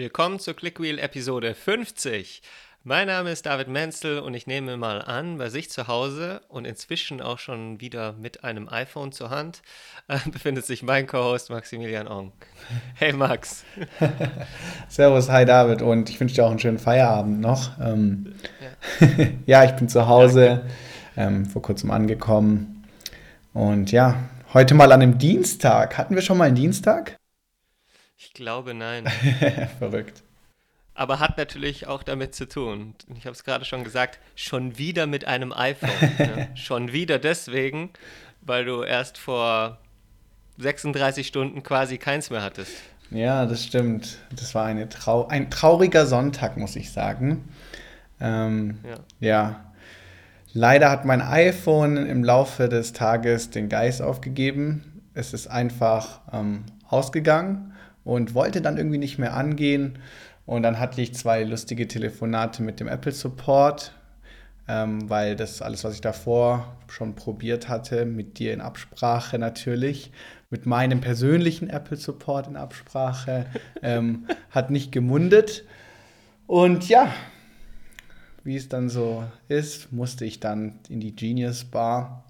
Willkommen zur Clickwheel Episode 50. Mein Name ist David Menzel und ich nehme mal an, bei sich zu Hause und inzwischen auch schon wieder mit einem iPhone zur Hand äh, befindet sich mein Co-Host Maximilian Ong. Hey Max. Servus, hi David und ich wünsche dir auch einen schönen Feierabend noch. Ähm, ja. ja. ich bin zu Hause, ähm, vor kurzem angekommen und ja, heute mal an einem Dienstag. Hatten wir schon mal einen Dienstag? Ich glaube nein. Verrückt aber hat natürlich auch damit zu tun. Ich habe es gerade schon gesagt, schon wieder mit einem iPhone. ne? Schon wieder deswegen, weil du erst vor 36 Stunden quasi keins mehr hattest. Ja, das stimmt. Das war eine Trau ein trauriger Sonntag, muss ich sagen. Ähm, ja. ja. Leider hat mein iPhone im Laufe des Tages den Geist aufgegeben. Es ist einfach ähm, ausgegangen und wollte dann irgendwie nicht mehr angehen. Und dann hatte ich zwei lustige Telefonate mit dem Apple Support, ähm, weil das alles, was ich davor schon probiert hatte, mit dir in Absprache natürlich, mit meinem persönlichen Apple Support in Absprache, ähm, hat nicht gemundet. Und ja, wie es dann so ist, musste ich dann in die Genius Bar.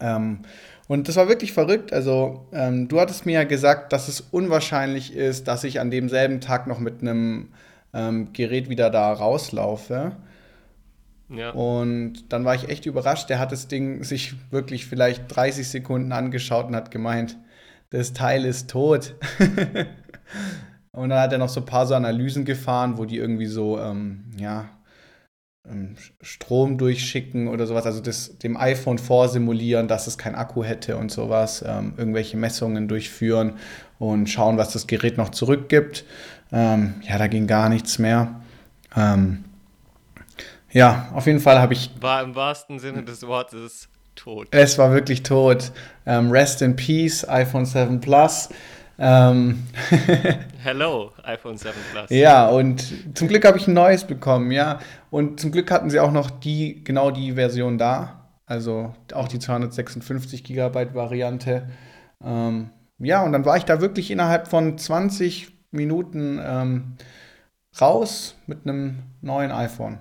Ähm, und das war wirklich verrückt. Also, ähm, du hattest mir ja gesagt, dass es unwahrscheinlich ist, dass ich an demselben Tag noch mit einem ähm, Gerät wieder da rauslaufe. Ja. Und dann war ich echt überrascht. Der hat das Ding sich wirklich vielleicht 30 Sekunden angeschaut und hat gemeint, das Teil ist tot. und dann hat er noch so ein paar so Analysen gefahren, wo die irgendwie so, ähm, ja, Strom durchschicken oder sowas, also das, dem iPhone vorsimulieren, dass es kein Akku hätte und sowas, ähm, irgendwelche Messungen durchführen und schauen, was das Gerät noch zurückgibt. Ähm, ja, da ging gar nichts mehr. Ähm, ja, auf jeden Fall habe ich. War im wahrsten Sinne des Wortes tot. Es war wirklich tot. Ähm, rest in Peace, iPhone 7 Plus. Ähm Hello, iPhone 7 Plus. Ja, und zum Glück habe ich ein neues bekommen, ja. Und zum Glück hatten sie auch noch die, genau die Version da. Also auch die 256 Gigabyte Variante. Ähm, ja, und dann war ich da wirklich innerhalb von 20 Minuten ähm, raus mit einem neuen iPhone.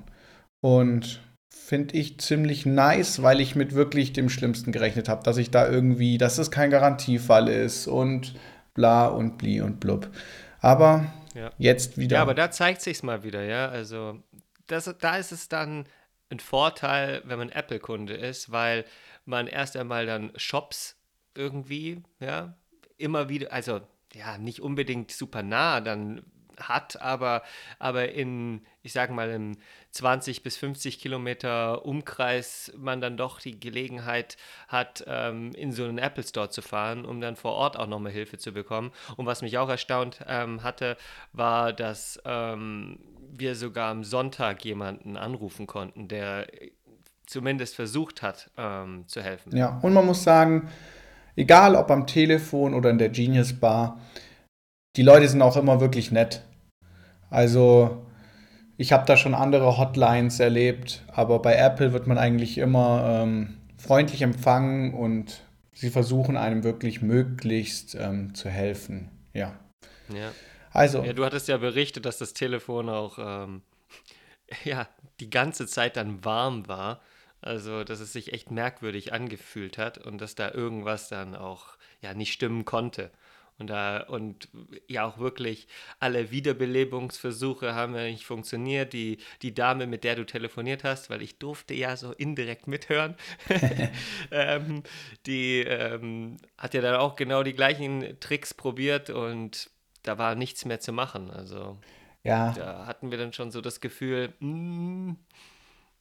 Und finde ich ziemlich nice, weil ich mit wirklich dem Schlimmsten gerechnet habe, dass ich da irgendwie, dass es kein Garantiefall ist und bla und bli und blub. Aber ja. jetzt wieder. Ja, aber da zeigt sich mal wieder, ja. Also das, da ist es dann ein Vorteil, wenn man Apple-Kunde ist, weil man erst einmal dann Shops irgendwie, ja, immer wieder, also ja, nicht unbedingt super nah dann hat, aber, aber in, ich sage mal, im 20 bis 50 Kilometer Umkreis man dann doch die Gelegenheit hat, ähm, in so einen Apple Store zu fahren, um dann vor Ort auch nochmal Hilfe zu bekommen. Und was mich auch erstaunt ähm, hatte, war, dass ähm, wir sogar am Sonntag jemanden anrufen konnten, der zumindest versucht hat ähm, zu helfen. Ja, und man muss sagen, egal ob am Telefon oder in der Genius Bar, die Leute sind auch immer wirklich nett. Also ich habe da schon andere Hotlines erlebt, aber bei Apple wird man eigentlich immer ähm, freundlich empfangen und sie versuchen einem wirklich möglichst ähm, zu helfen. Ja. Ja. Also. Ja, du hattest ja berichtet, dass das Telefon auch ähm, ja, die ganze Zeit dann warm war. Also, dass es sich echt merkwürdig angefühlt hat und dass da irgendwas dann auch ja nicht stimmen konnte. Und, da, und ja auch wirklich alle Wiederbelebungsversuche haben ja nicht funktioniert. Die, die Dame, mit der du telefoniert hast, weil ich durfte ja so indirekt mithören, ähm, die ähm, hat ja dann auch genau die gleichen Tricks probiert und da war nichts mehr zu machen. Also ja. da hatten wir dann schon so das Gefühl, mh, hm,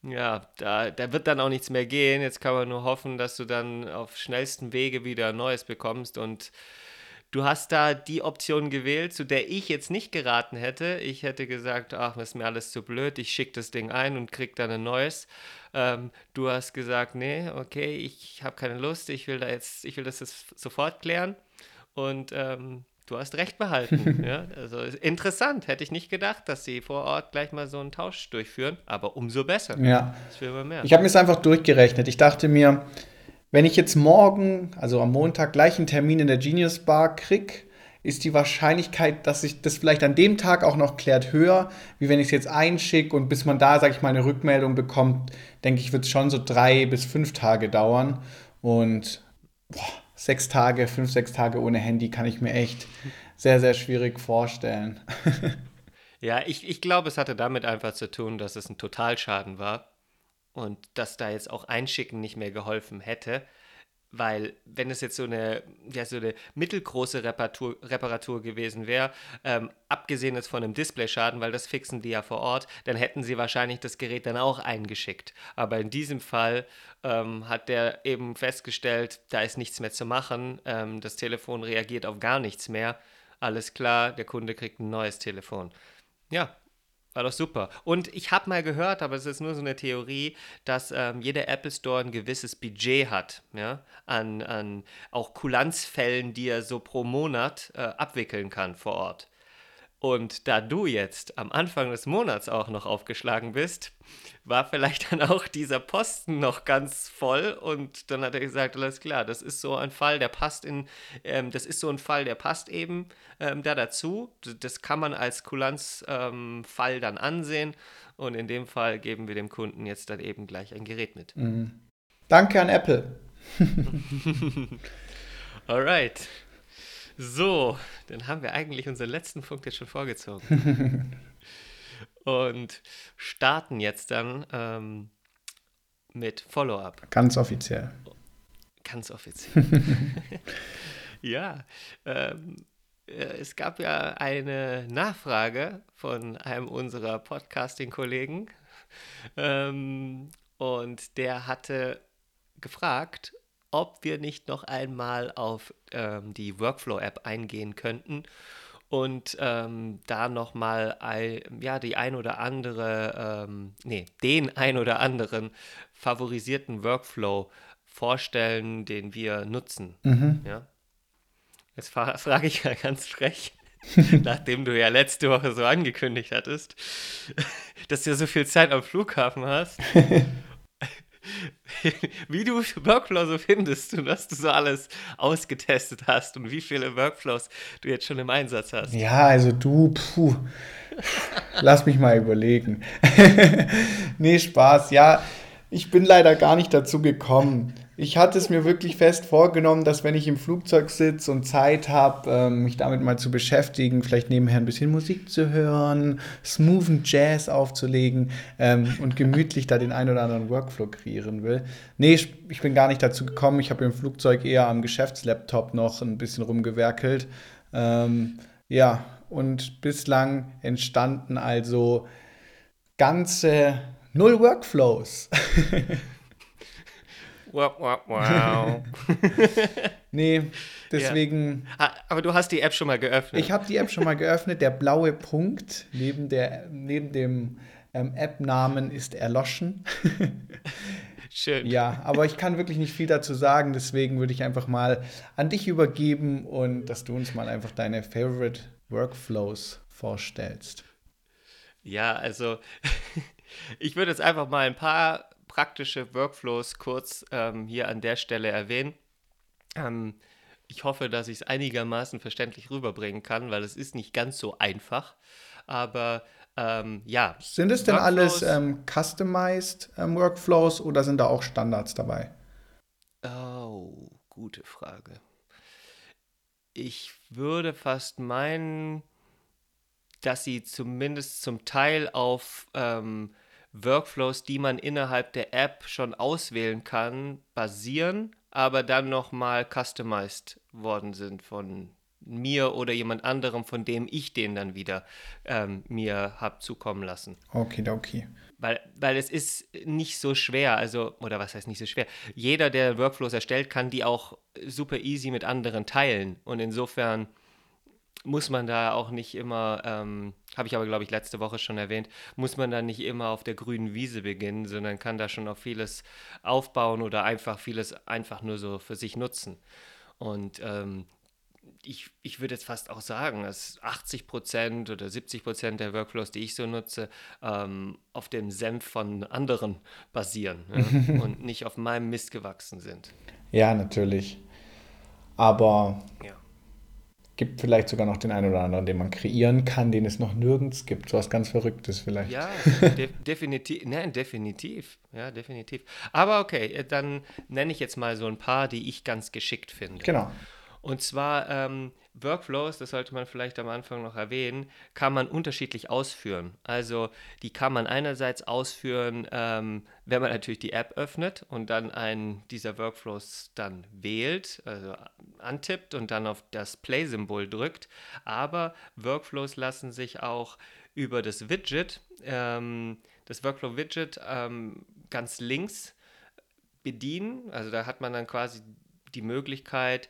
ja, da, da wird dann auch nichts mehr gehen. Jetzt kann man nur hoffen, dass du dann auf schnellstem Wege wieder Neues bekommst und Du hast da die Option gewählt, zu der ich jetzt nicht geraten hätte. Ich hätte gesagt, ach, ist mir alles zu blöd, ich schicke das Ding ein und krieg dann ein neues. Ähm, du hast gesagt, nee, okay, ich habe keine Lust, ich will da jetzt, ich will das jetzt sofort klären. Und ähm, du hast recht behalten. ja? Also interessant, hätte ich nicht gedacht, dass sie vor Ort gleich mal so einen Tausch durchführen, aber umso besser. Ja. Das will man mehr. Ich habe mir es einfach durchgerechnet. Ich dachte mir, wenn ich jetzt morgen, also am Montag, gleich einen Termin in der Genius Bar kriege, ist die Wahrscheinlichkeit, dass sich das vielleicht an dem Tag auch noch klärt, höher, wie wenn ich es jetzt einschicke und bis man da, sage ich mal, eine Rückmeldung bekommt, denke ich, wird es schon so drei bis fünf Tage dauern. Und boah, sechs Tage, fünf, sechs Tage ohne Handy kann ich mir echt sehr, sehr schwierig vorstellen. ja, ich, ich glaube, es hatte damit einfach zu tun, dass es ein Totalschaden war und dass da jetzt auch Einschicken nicht mehr geholfen hätte. Weil, wenn es jetzt so eine, ja, so eine mittelgroße Reparatur, Reparatur gewesen wäre, ähm, abgesehen jetzt von einem Displayschaden, weil das fixen die ja vor Ort, dann hätten sie wahrscheinlich das Gerät dann auch eingeschickt. Aber in diesem Fall ähm, hat der eben festgestellt, da ist nichts mehr zu machen, ähm, das Telefon reagiert auf gar nichts mehr. Alles klar, der Kunde kriegt ein neues Telefon. Ja, war doch super. Und ich habe mal gehört, aber es ist nur so eine Theorie, dass ähm, jeder Apple Store ein gewisses Budget hat, ja, an, an auch Kulanzfällen, die er so pro Monat äh, abwickeln kann vor Ort. Und da du jetzt am Anfang des Monats auch noch aufgeschlagen bist, war vielleicht dann auch dieser Posten noch ganz voll und dann hat er gesagt, alles klar, das ist so ein Fall, der passt in, ähm, das ist so ein Fall, der passt eben ähm, da dazu. Das kann man als Kulanzfall ähm, dann ansehen und in dem Fall geben wir dem Kunden jetzt dann eben gleich ein Gerät mit. Mhm. Danke an Apple. Alright. So, dann haben wir eigentlich unseren letzten Punkt jetzt schon vorgezogen. und starten jetzt dann ähm, mit Follow-up. Ganz offiziell. Ganz offiziell. ja, ähm, äh, es gab ja eine Nachfrage von einem unserer Podcasting-Kollegen ähm, und der hatte gefragt, ob wir nicht noch einmal auf ähm, die Workflow-App eingehen könnten und ähm, da nochmal ja, die ein oder andere, ähm, nee, den ein oder anderen favorisierten Workflow vorstellen, den wir nutzen. Mhm. Ja? Jetzt fra frage ich ja ganz frech, nachdem du ja letzte Woche so angekündigt hattest, dass du ja so viel Zeit am Flughafen hast wie du Workflow so findest und was du so alles ausgetestet hast und wie viele Workflows du jetzt schon im Einsatz hast. Ja, also du, puh. Lass mich mal überlegen. nee, Spaß. Ja, ich bin leider gar nicht dazu gekommen. Ich hatte es mir wirklich fest vorgenommen, dass wenn ich im Flugzeug sitze und Zeit habe, ähm, mich damit mal zu beschäftigen, vielleicht nebenher ein bisschen Musik zu hören, smoothen Jazz aufzulegen ähm, und gemütlich da den ein oder anderen Workflow kreieren will. Nee, ich, bin gar nicht dazu gekommen. Ich habe im Flugzeug eher am Geschäftslaptop noch ein bisschen rumgewerkelt. Ähm, ja, und bislang entstanden also ganze null Workflows. Wow, wow, wow. nee, deswegen. Ja. Ah, aber du hast die App schon mal geöffnet. Ich habe die App schon mal geöffnet. Der blaue Punkt neben, der, neben dem ähm, App-Namen ist erloschen. Schön. Ja, aber ich kann wirklich nicht viel dazu sagen. Deswegen würde ich einfach mal an dich übergeben und dass du uns mal einfach deine Favorite Workflows vorstellst. Ja, also ich würde jetzt einfach mal ein paar praktische Workflows kurz ähm, hier an der Stelle erwähnen. Ähm, ich hoffe, dass ich es einigermaßen verständlich rüberbringen kann, weil es ist nicht ganz so einfach. Aber ähm, ja. Sind es denn alles ähm, customized ähm, Workflows oder sind da auch Standards dabei? Oh, gute Frage. Ich würde fast meinen, dass sie zumindest zum Teil auf ähm, Workflows, die man innerhalb der App schon auswählen kann, basieren, aber dann nochmal customized worden sind von mir oder jemand anderem, von dem ich den dann wieder ähm, mir habe zukommen lassen. Okay, okay. Weil, weil es ist nicht so schwer, also, oder was heißt nicht so schwer? Jeder, der Workflows erstellt, kann die auch super easy mit anderen teilen. Und insofern muss man da auch nicht immer, ähm, habe ich aber, glaube ich, letzte Woche schon erwähnt, muss man da nicht immer auf der grünen Wiese beginnen, sondern kann da schon auf vieles aufbauen oder einfach vieles einfach nur so für sich nutzen. Und ähm, ich, ich würde jetzt fast auch sagen, dass 80 Prozent oder 70 Prozent der Workflows, die ich so nutze, ähm, auf dem Senf von anderen basieren ja, und nicht auf meinem Mist gewachsen sind. Ja, natürlich. Aber ja gibt vielleicht sogar noch den einen oder anderen, den man kreieren kann, den es noch nirgends gibt. So was ganz Verrücktes vielleicht. Ja, de definitiv. Nein, definitiv. Ja, definitiv. Aber okay, äh, dann nenne ich jetzt mal so ein paar, die ich ganz geschickt finde. Genau. Und zwar ähm, Workflows, das sollte man vielleicht am Anfang noch erwähnen, kann man unterschiedlich ausführen. Also die kann man einerseits ausführen, ähm, wenn man natürlich die App öffnet und dann einen dieser Workflows dann wählt, also antippt und dann auf das Play-Symbol drückt. Aber Workflows lassen sich auch über das Widget, ähm, das Workflow-Widget ähm, ganz links bedienen. Also da hat man dann quasi die Möglichkeit,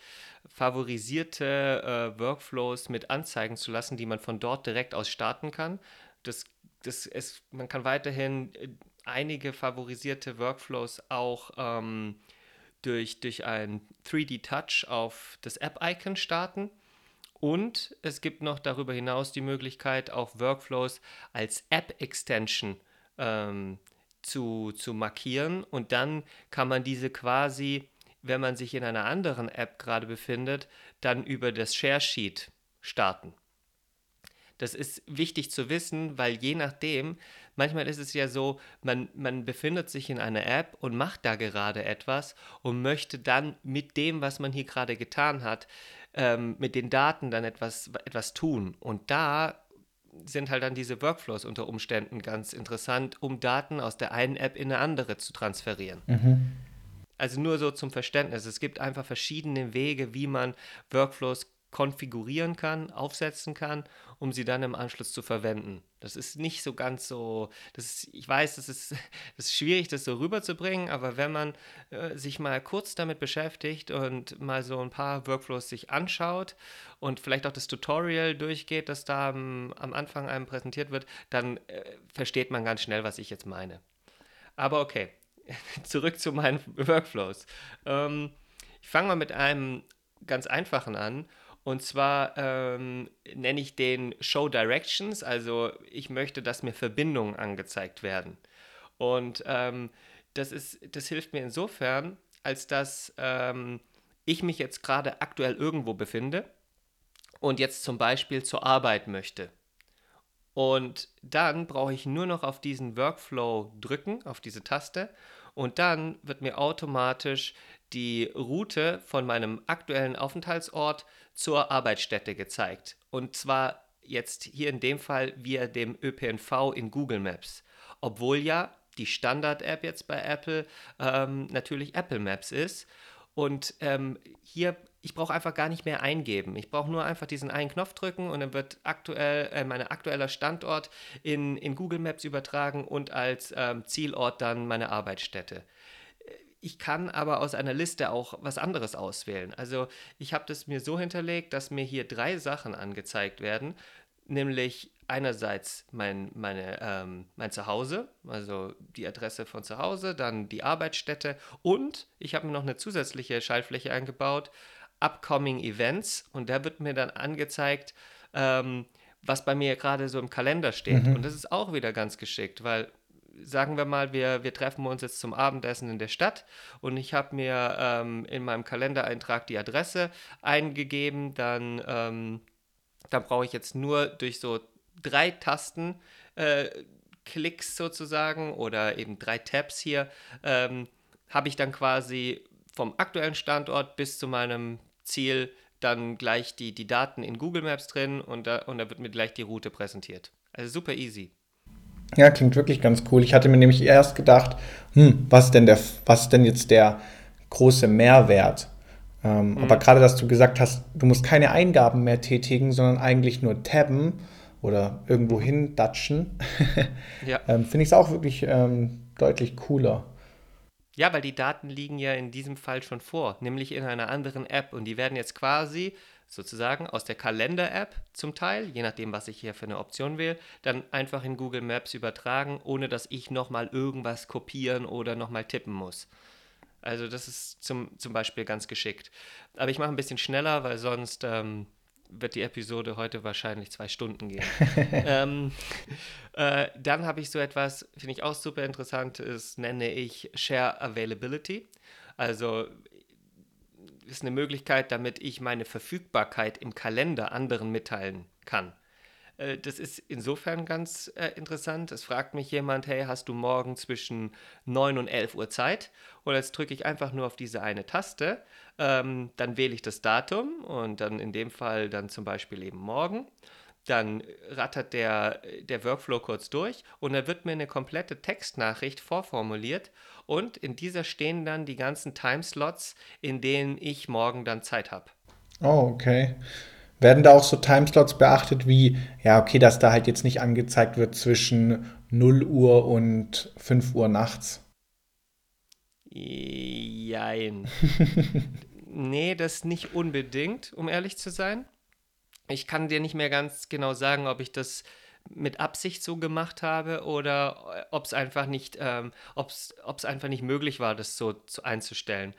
favorisierte äh, Workflows mit anzeigen zu lassen, die man von dort direkt aus starten kann. Das, das ist, man kann weiterhin äh, einige favorisierte Workflows auch ähm, durch, durch ein 3D-Touch auf das App-Icon starten. Und es gibt noch darüber hinaus die Möglichkeit, auch Workflows als App-Extension ähm, zu, zu markieren. Und dann kann man diese quasi wenn man sich in einer anderen App gerade befindet, dann über das Share Sheet starten. Das ist wichtig zu wissen, weil je nachdem, manchmal ist es ja so, man, man befindet sich in einer App und macht da gerade etwas und möchte dann mit dem, was man hier gerade getan hat, ähm, mit den Daten dann etwas, etwas tun. Und da sind halt dann diese Workflows unter Umständen ganz interessant, um Daten aus der einen App in eine andere zu transferieren. Mhm. Also nur so zum Verständnis. Es gibt einfach verschiedene Wege, wie man Workflows konfigurieren kann, aufsetzen kann, um sie dann im Anschluss zu verwenden. Das ist nicht so ganz so, das ist, ich weiß, das ist, das ist schwierig, das so rüberzubringen, aber wenn man äh, sich mal kurz damit beschäftigt und mal so ein paar Workflows sich anschaut und vielleicht auch das Tutorial durchgeht, das da am, am Anfang einem präsentiert wird, dann äh, versteht man ganz schnell, was ich jetzt meine. Aber okay, zurück zu meinen Workflows. Ähm, ich fange mal mit einem ganz einfachen an. Und zwar ähm, nenne ich den Show Directions. Also ich möchte, dass mir Verbindungen angezeigt werden. Und ähm, das, ist, das hilft mir insofern, als dass ähm, ich mich jetzt gerade aktuell irgendwo befinde und jetzt zum Beispiel zur Arbeit möchte. Und dann brauche ich nur noch auf diesen Workflow drücken, auf diese Taste. Und dann wird mir automatisch die Route von meinem aktuellen Aufenthaltsort zur Arbeitsstätte gezeigt. Und zwar jetzt hier in dem Fall via dem ÖPNV in Google Maps. Obwohl ja die Standard-App jetzt bei Apple ähm, natürlich Apple Maps ist. Und ähm, hier ich brauche einfach gar nicht mehr eingeben. Ich brauche nur einfach diesen einen Knopf drücken und dann wird aktuell äh, mein aktueller Standort in, in Google Maps übertragen und als ähm, Zielort dann meine Arbeitsstätte. Ich kann aber aus einer Liste auch was anderes auswählen. Also ich habe das mir so hinterlegt, dass mir hier drei Sachen angezeigt werden, nämlich einerseits mein, meine, ähm, mein Zuhause, also die Adresse von zu Hause, dann die Arbeitsstätte und ich habe mir noch eine zusätzliche Schaltfläche eingebaut, Upcoming Events und da wird mir dann angezeigt, ähm, was bei mir gerade so im Kalender steht. Mhm. Und das ist auch wieder ganz geschickt, weil sagen wir mal, wir, wir treffen uns jetzt zum Abendessen in der Stadt und ich habe mir ähm, in meinem Kalendereintrag die Adresse eingegeben, dann, ähm, dann brauche ich jetzt nur durch so drei Tasten äh, Klicks sozusagen oder eben drei Tabs hier, ähm, habe ich dann quasi vom aktuellen Standort bis zu meinem Ziel dann gleich die, die Daten in Google Maps drin und da, und da wird mir gleich die Route präsentiert. Also super easy. Ja, klingt wirklich ganz cool. Ich hatte mir nämlich erst gedacht, hm, was denn der, was denn jetzt der große Mehrwert? Ähm, mhm. Aber gerade, dass du gesagt hast, du musst keine Eingaben mehr tätigen, sondern eigentlich nur tabben oder irgendwo hin datschen, ja. ähm, finde ich es auch wirklich ähm, deutlich cooler. Ja, weil die Daten liegen ja in diesem Fall schon vor, nämlich in einer anderen App. Und die werden jetzt quasi sozusagen aus der Kalender-App zum Teil, je nachdem, was ich hier für eine Option wähle, dann einfach in Google Maps übertragen, ohne dass ich nochmal irgendwas kopieren oder nochmal tippen muss. Also das ist zum, zum Beispiel ganz geschickt. Aber ich mache ein bisschen schneller, weil sonst ähm, wird die Episode heute wahrscheinlich zwei Stunden gehen. ähm, äh, dann habe ich so etwas, finde ich auch super interessant, ist, nenne ich Share Availability. Also ist eine Möglichkeit, damit ich meine Verfügbarkeit im Kalender anderen mitteilen kann. Äh, das ist insofern ganz äh, interessant. Es fragt mich jemand, hey, hast du morgen zwischen 9 und 11 Uhr Zeit? Und jetzt drücke ich einfach nur auf diese eine Taste. Ähm, dann wähle ich das Datum und dann in dem Fall dann zum Beispiel eben morgen. Dann rattert der, der Workflow kurz durch und dann wird mir eine komplette Textnachricht vorformuliert und in dieser stehen dann die ganzen Timeslots, in denen ich morgen dann Zeit habe. Oh, okay. Werden da auch so Timeslots beachtet wie, ja, okay, dass da halt jetzt nicht angezeigt wird zwischen 0 Uhr und 5 Uhr nachts? Jein. nee, das nicht unbedingt, um ehrlich zu sein. Ich kann dir nicht mehr ganz genau sagen, ob ich das mit Absicht so gemacht habe oder ob es einfach nicht, ähm, ob es einfach nicht möglich war, das so zu einzustellen.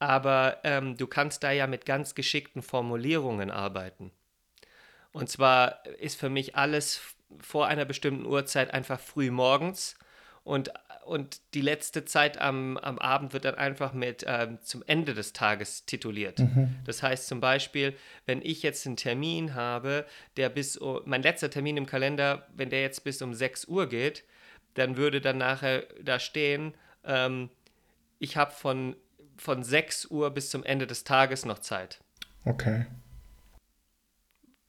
Aber ähm, du kannst da ja mit ganz geschickten Formulierungen arbeiten. Und zwar ist für mich alles vor einer bestimmten Uhrzeit einfach früh morgens und, und die letzte Zeit am, am Abend wird dann einfach mit ähm, zum Ende des Tages tituliert. Mhm. Das heißt zum Beispiel, wenn ich jetzt einen Termin habe, der bis, mein letzter Termin im Kalender, wenn der jetzt bis um 6 Uhr geht, dann würde dann nachher da stehen, ähm, ich habe von von 6 Uhr bis zum Ende des Tages noch Zeit. Okay.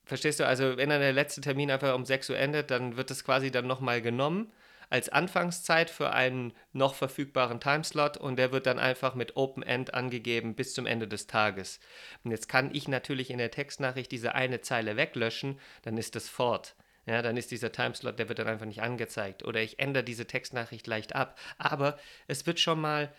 Verstehst du? Also, wenn dann der letzte Termin einfach um 6 Uhr endet, dann wird das quasi dann nochmal genommen als Anfangszeit für einen noch verfügbaren Timeslot und der wird dann einfach mit Open End angegeben bis zum Ende des Tages. Und jetzt kann ich natürlich in der Textnachricht diese eine Zeile weglöschen, dann ist das fort. Ja, dann ist dieser Timeslot, der wird dann einfach nicht angezeigt. Oder ich ändere diese Textnachricht leicht ab. Aber es wird schon mal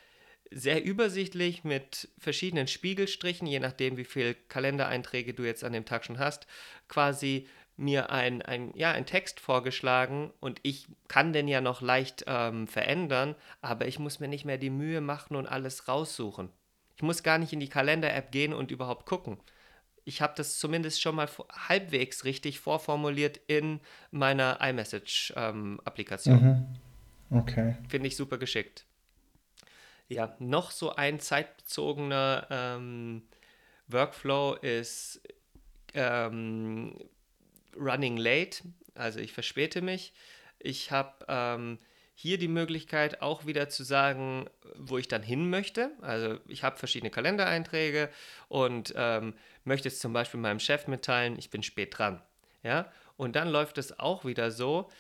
sehr übersichtlich mit verschiedenen Spiegelstrichen, je nachdem, wie viele Kalendereinträge du jetzt an dem Tag schon hast, quasi mir ein, ein, ja, ein Text vorgeschlagen und ich kann den ja noch leicht ähm, verändern, aber ich muss mir nicht mehr die Mühe machen und alles raussuchen. Ich muss gar nicht in die Kalender-App gehen und überhaupt gucken. Ich habe das zumindest schon mal halbwegs richtig vorformuliert in meiner iMessage-Applikation. Mhm. Okay. Finde ich super geschickt. Ja, noch so ein zeitbezogener ähm, Workflow ist ähm, Running Late, also ich verspäte mich. Ich habe ähm, hier die Möglichkeit auch wieder zu sagen, wo ich dann hin möchte. Also ich habe verschiedene Kalendereinträge und ähm, möchte jetzt zum Beispiel meinem Chef mitteilen, ich bin spät dran. Ja? Und dann läuft es auch wieder so,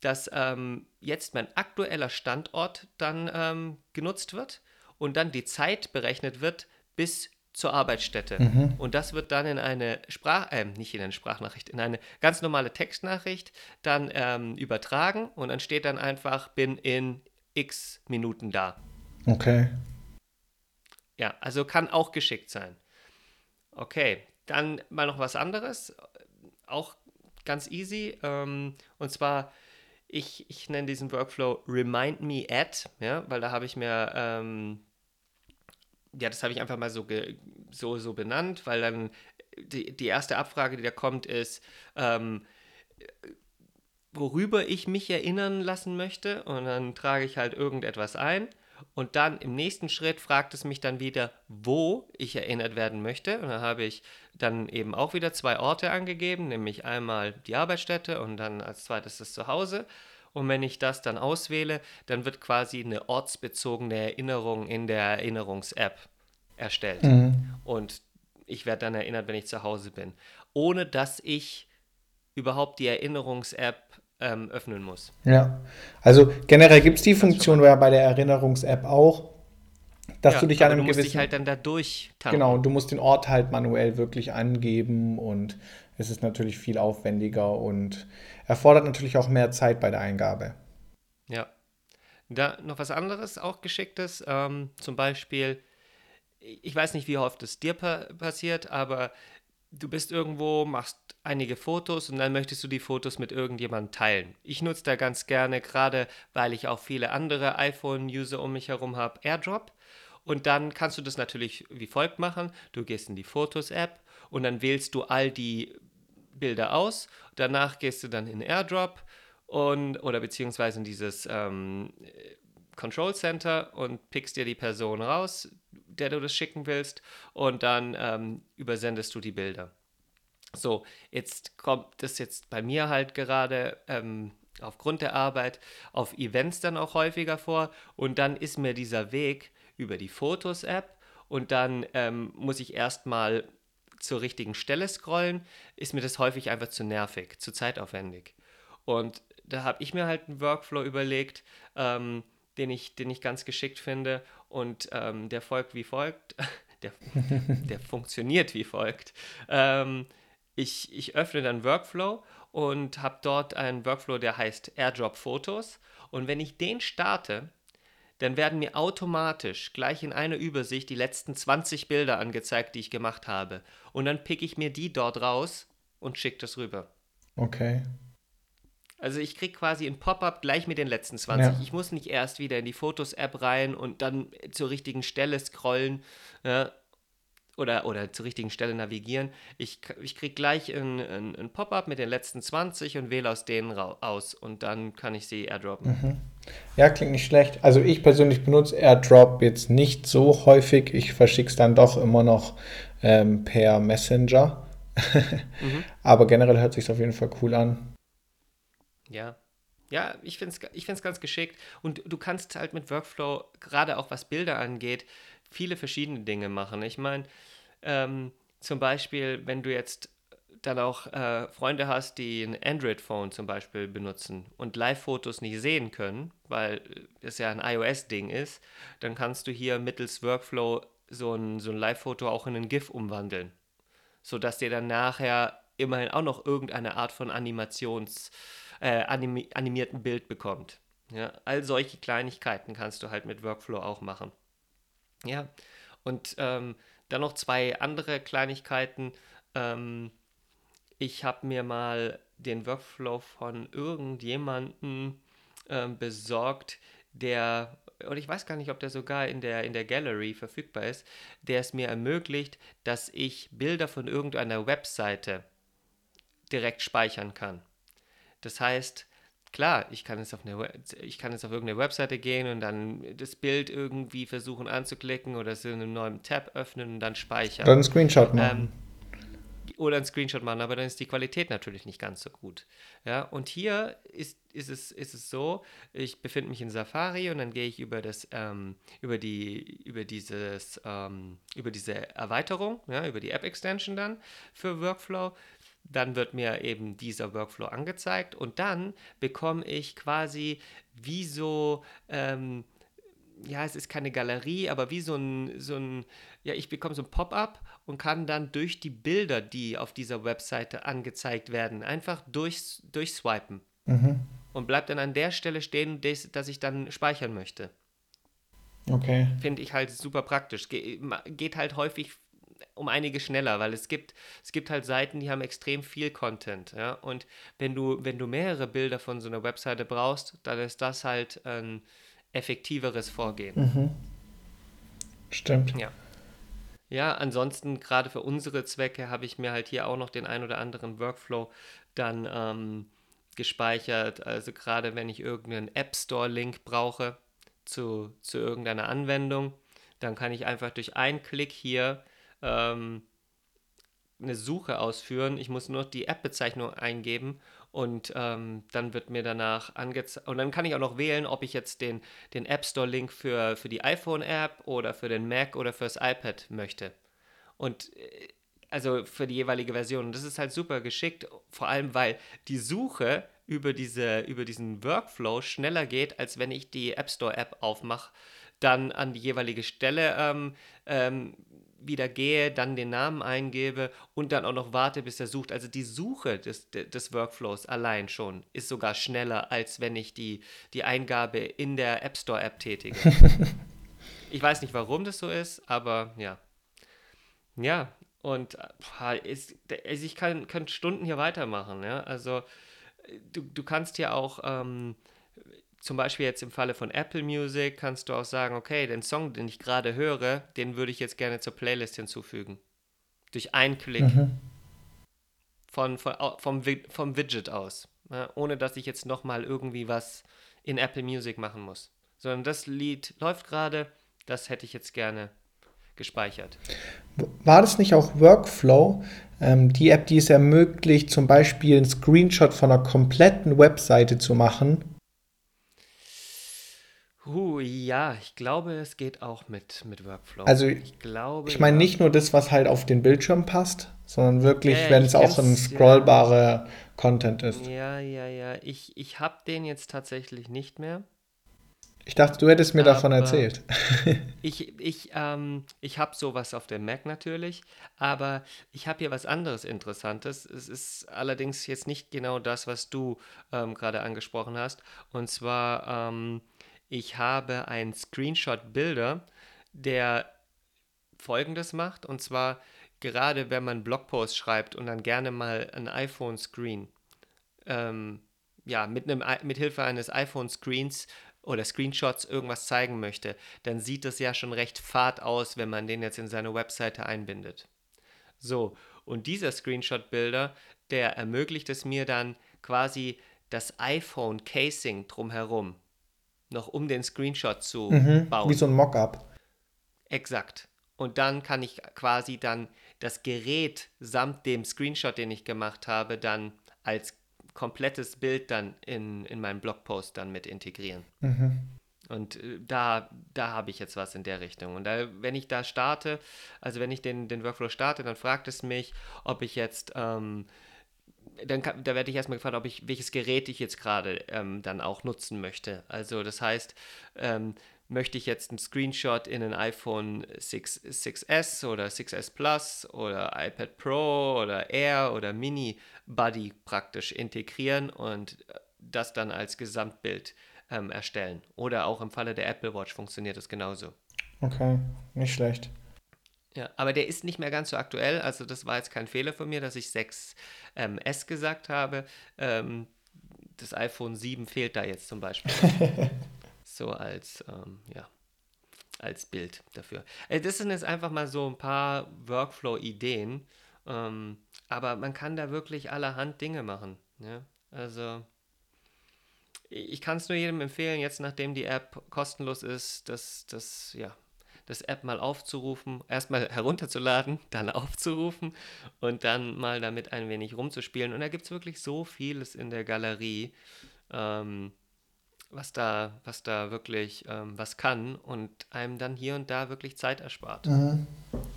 dass ähm, jetzt mein aktueller Standort dann ähm, genutzt wird und dann die Zeit berechnet wird bis zur Arbeitsstätte. Mhm. Und das wird dann in eine Sprach, äh, nicht in eine Sprachnachricht, in eine ganz normale Textnachricht dann ähm, übertragen und dann steht dann einfach, bin in x Minuten da. Okay. Ja, also kann auch geschickt sein. Okay, dann mal noch was anderes, auch ganz easy. Ähm, und zwar ich, ich nenne diesen Workflow Remind Me at, ja, weil da habe ich mir, ähm, ja, das habe ich einfach mal so, so, so benannt, weil dann die, die erste Abfrage, die da kommt, ist, ähm, worüber ich mich erinnern lassen möchte. Und dann trage ich halt irgendetwas ein und dann im nächsten Schritt fragt es mich dann wieder, wo ich erinnert werden möchte. Und dann habe ich dann eben auch wieder zwei Orte angegeben, nämlich einmal die Arbeitsstätte und dann als zweites das Zuhause. Und wenn ich das dann auswähle, dann wird quasi eine ortsbezogene Erinnerung in der Erinnerungs-App erstellt. Mhm. Und ich werde dann erinnert, wenn ich zu Hause bin. Ohne dass ich überhaupt die Erinnerungs-App ähm, öffnen muss. Ja, also generell gibt es die Funktion ja bei der Erinnerungs-App auch, dass ja, du dich an einem du musst gewissen... dich halt dann da durch Genau, du musst den Ort halt manuell wirklich angeben und es ist natürlich viel aufwendiger und erfordert natürlich auch mehr Zeit bei der Eingabe. Ja. Da noch was anderes, auch geschicktes, ähm, zum Beispiel, ich weiß nicht, wie oft es dir pa passiert, aber du bist irgendwo, machst einige Fotos und dann möchtest du die Fotos mit irgendjemandem teilen. Ich nutze da ganz gerne, gerade weil ich auch viele andere iPhone-User um mich herum habe, AirDrop. Und dann kannst du das natürlich wie folgt machen. Du gehst in die Fotos-App und dann wählst du all die Bilder aus. Danach gehst du dann in AirDrop und, oder beziehungsweise in dieses ähm, Control Center und pickst dir die Person raus, der du das schicken willst und dann ähm, übersendest du die Bilder. So, jetzt kommt das jetzt bei mir halt gerade ähm, aufgrund der Arbeit auf Events dann auch häufiger vor und dann ist mir dieser Weg über die Fotos-App und dann ähm, muss ich erstmal zur richtigen Stelle scrollen, ist mir das häufig einfach zu nervig, zu zeitaufwendig. Und da habe ich mir halt einen Workflow überlegt, ähm, den, ich, den ich ganz geschickt finde und ähm, der folgt wie folgt. der, der funktioniert wie folgt. Ähm, ich, ich öffne dann Workflow und habe dort einen Workflow, der heißt AirDrop Fotos. Und wenn ich den starte, dann werden mir automatisch gleich in einer Übersicht die letzten 20 Bilder angezeigt, die ich gemacht habe. Und dann picke ich mir die dort raus und schicke das rüber. Okay. Also ich kriege quasi ein Pop-up gleich mit den letzten 20. Ja. Ich muss nicht erst wieder in die Fotos-App rein und dann zur richtigen Stelle scrollen. Ja, oder, oder zur richtigen Stelle navigieren. Ich, ich kriege gleich ein, ein, ein Pop-up mit den letzten 20 und wähle aus denen aus und dann kann ich sie airdroppen. Mhm. Ja, klingt nicht schlecht. Also ich persönlich benutze AirDrop jetzt nicht so häufig. Ich verschicke es dann doch immer noch ähm, per Messenger. mhm. Aber generell hört sich auf jeden Fall cool an. Ja, ja, ich finde es ich find's ganz geschickt. Und du kannst halt mit Workflow, gerade auch was Bilder angeht, viele verschiedene Dinge machen. Ich meine, ähm, zum Beispiel, wenn du jetzt dann auch äh, Freunde hast, die ein Android-Phone zum Beispiel benutzen und Live-Fotos nicht sehen können, weil es ja ein iOS-Ding ist, dann kannst du hier mittels Workflow so ein, so ein Live-Foto auch in ein GIF umwandeln, sodass dir dann nachher immerhin auch noch irgendeine Art von Animations, äh, animi animierten Bild bekommt. Ja, all solche Kleinigkeiten kannst du halt mit Workflow auch machen. Ja, und ähm, dann noch zwei andere Kleinigkeiten. Ähm, ich habe mir mal den Workflow von irgendjemandem ähm, besorgt, der, oder ich weiß gar nicht, ob der sogar in der, in der Gallery verfügbar ist, der es mir ermöglicht, dass ich Bilder von irgendeiner Webseite direkt speichern kann. Das heißt, klar, ich kann jetzt auf eine, ich kann jetzt auf irgendeine Webseite gehen und dann das Bild irgendwie versuchen anzuklicken oder es in einem neuen Tab öffnen und dann speichern. Oder einen Screenshot machen. Ähm, oder einen Screenshot machen, aber dann ist die Qualität natürlich nicht ganz so gut. Ja, und hier ist, ist, es, ist es so, ich befinde mich in Safari und dann gehe ich über das, ähm, über die, über dieses, ähm, über diese Erweiterung, ja, über die App-Extension dann für Workflow, dann wird mir eben dieser Workflow angezeigt und dann bekomme ich quasi wie so, ähm, ja, es ist keine Galerie, aber wie so ein, so ein ja, ich bekomme so ein Pop-up und kann dann durch die Bilder, die auf dieser Webseite angezeigt werden, einfach durch, durchswipen. Mhm. Und bleibt dann an der Stelle stehen, dass, dass ich dann speichern möchte. Okay. Finde ich halt super praktisch. Ge geht halt häufig um einige schneller, weil es gibt, es gibt halt Seiten, die haben extrem viel Content, ja. Und wenn du, wenn du mehrere Bilder von so einer Webseite brauchst, dann ist das halt ein effektiveres Vorgehen. Mhm. Stimmt. Ja. Ja, ansonsten gerade für unsere Zwecke habe ich mir halt hier auch noch den ein oder anderen Workflow dann ähm, gespeichert. Also gerade wenn ich irgendeinen App Store-Link brauche zu, zu irgendeiner Anwendung, dann kann ich einfach durch einen Klick hier ähm, eine Suche ausführen. Ich muss nur die App-Bezeichnung eingeben und ähm, dann wird mir danach angezeigt. Und dann kann ich auch noch wählen, ob ich jetzt den, den App Store-Link für, für die iPhone-App oder für den Mac oder fürs iPad möchte. Und äh, also für die jeweilige Version. Und das ist halt super geschickt, vor allem weil die Suche über, diese, über diesen Workflow schneller geht, als wenn ich die App Store-App aufmache, dann an die jeweilige Stelle ähm, ähm, wieder gehe, dann den Namen eingebe und dann auch noch warte, bis er sucht. Also die Suche des, des Workflows allein schon ist sogar schneller, als wenn ich die, die Eingabe in der App Store App tätige. ich weiß nicht, warum das so ist, aber ja. Ja, und ist, also ich kann, kann Stunden hier weitermachen. Ja? Also du, du kannst ja auch ähm, zum Beispiel jetzt im Falle von Apple Music kannst du auch sagen, okay, den Song, den ich gerade höre, den würde ich jetzt gerne zur Playlist hinzufügen. Durch einen Klick. Mhm. Von, von, vom, vom Widget aus. Ja, ohne dass ich jetzt nochmal irgendwie was in Apple Music machen muss. Sondern das Lied läuft gerade, das hätte ich jetzt gerne gespeichert. War das nicht auch Workflow? Ähm, die App, die es ermöglicht, zum Beispiel einen Screenshot von einer kompletten Webseite zu machen Uh, ja, ich glaube, es geht auch mit, mit Workflow. Also ich glaube. Ich meine ja. nicht nur das, was halt auf den Bildschirm passt, sondern wirklich, ja, wenn es auch ein scrollbarer ja. Content ist. Ja, ja, ja. Ich, ich habe den jetzt tatsächlich nicht mehr. Ich dachte, du hättest mir Aber davon erzählt. ich ich, ähm, ich habe sowas auf dem Mac natürlich, aber ich habe hier was anderes Interessantes. Es ist allerdings jetzt nicht genau das, was du ähm, gerade angesprochen hast. Und zwar ähm, ich habe einen Screenshot-Bilder, der folgendes macht, und zwar gerade wenn man Blogposts schreibt und dann gerne mal ein iPhone-Screen, ähm, ja, mit, einem, mit Hilfe eines iPhone-Screens oder Screenshots irgendwas zeigen möchte, dann sieht das ja schon recht fad aus, wenn man den jetzt in seine Webseite einbindet. So, und dieser Screenshot-Bilder, der ermöglicht es mir dann quasi das iPhone-Casing drumherum noch um den Screenshot zu mhm, bauen. Wie so ein Mockup. Exakt. Und dann kann ich quasi dann das Gerät samt dem Screenshot, den ich gemacht habe, dann als komplettes Bild dann in, in meinen Blogpost dann mit integrieren. Mhm. Und äh, da, da habe ich jetzt was in der Richtung. Und da, wenn ich da starte, also wenn ich den, den Workflow starte, dann fragt es mich, ob ich jetzt ähm, dann kann, da werde ich erstmal gefragt, ob ich, welches Gerät ich jetzt gerade ähm, dann auch nutzen möchte. Also das heißt, ähm, möchte ich jetzt einen Screenshot in ein iPhone 6, 6S oder 6S Plus oder iPad Pro oder Air oder Mini Buddy praktisch integrieren und das dann als Gesamtbild ähm, erstellen. Oder auch im Falle der Apple Watch funktioniert das genauso. Okay, nicht schlecht. Ja, aber der ist nicht mehr ganz so aktuell. Also das war jetzt kein Fehler von mir, dass ich 6S ähm, gesagt habe. Ähm, das iPhone 7 fehlt da jetzt zum Beispiel. so als, ähm, ja, als Bild dafür. Äh, das sind jetzt einfach mal so ein paar Workflow-Ideen. Ähm, aber man kann da wirklich allerhand Dinge machen. Ja? Also ich kann es nur jedem empfehlen, jetzt nachdem die App kostenlos ist, dass das, ja, das App mal aufzurufen, erstmal herunterzuladen, dann aufzurufen und dann mal damit ein wenig rumzuspielen. Und da gibt es wirklich so vieles in der Galerie, ähm, was, da, was da wirklich ähm, was kann und einem dann hier und da wirklich Zeit erspart. Mhm.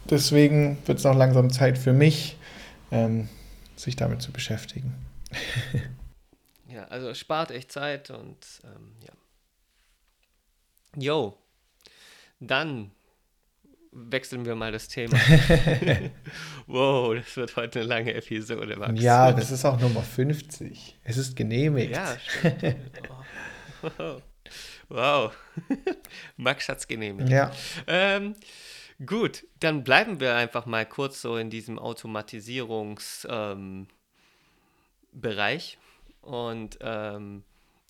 Deswegen wird es auch langsam Zeit für mich, ähm, sich damit zu beschäftigen. ja, also spart echt Zeit und ähm, ja. Jo, dann wechseln wir mal das Thema. wow, das wird heute eine lange Episode, Max. Ja, das ist auch Nummer 50. Es ist genehmigt. Ja, stimmt. Oh. Wow. Max hat es genehmigt. Ja. Ähm, gut, dann bleiben wir einfach mal kurz so in diesem Automatisierungsbereich ähm, und ähm,